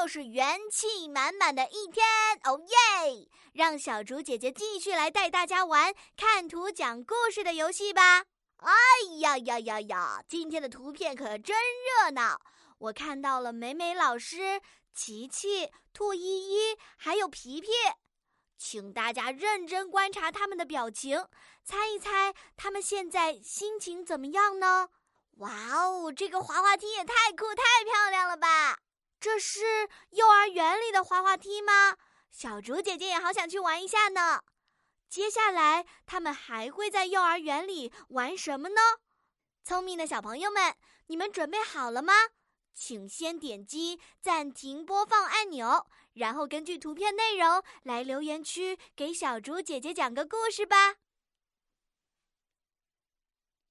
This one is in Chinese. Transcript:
又是元气满满的一天，哦耶！让小竹姐姐继续来带大家玩看图讲故事的游戏吧。哎呀呀呀呀！今天的图片可真热闹，我看到了美美老师、琪琪、兔依依，还有皮皮。请大家认真观察他们的表情，猜一猜他们现在心情怎么样呢？哇哦，这个滑滑梯也太酷、太漂！这是幼儿园里的滑滑梯吗？小竹姐姐也好想去玩一下呢。接下来他们还会在幼儿园里玩什么呢？聪明的小朋友们，你们准备好了吗？请先点击暂停播放按钮，然后根据图片内容来留言区给小竹姐姐讲个故事吧。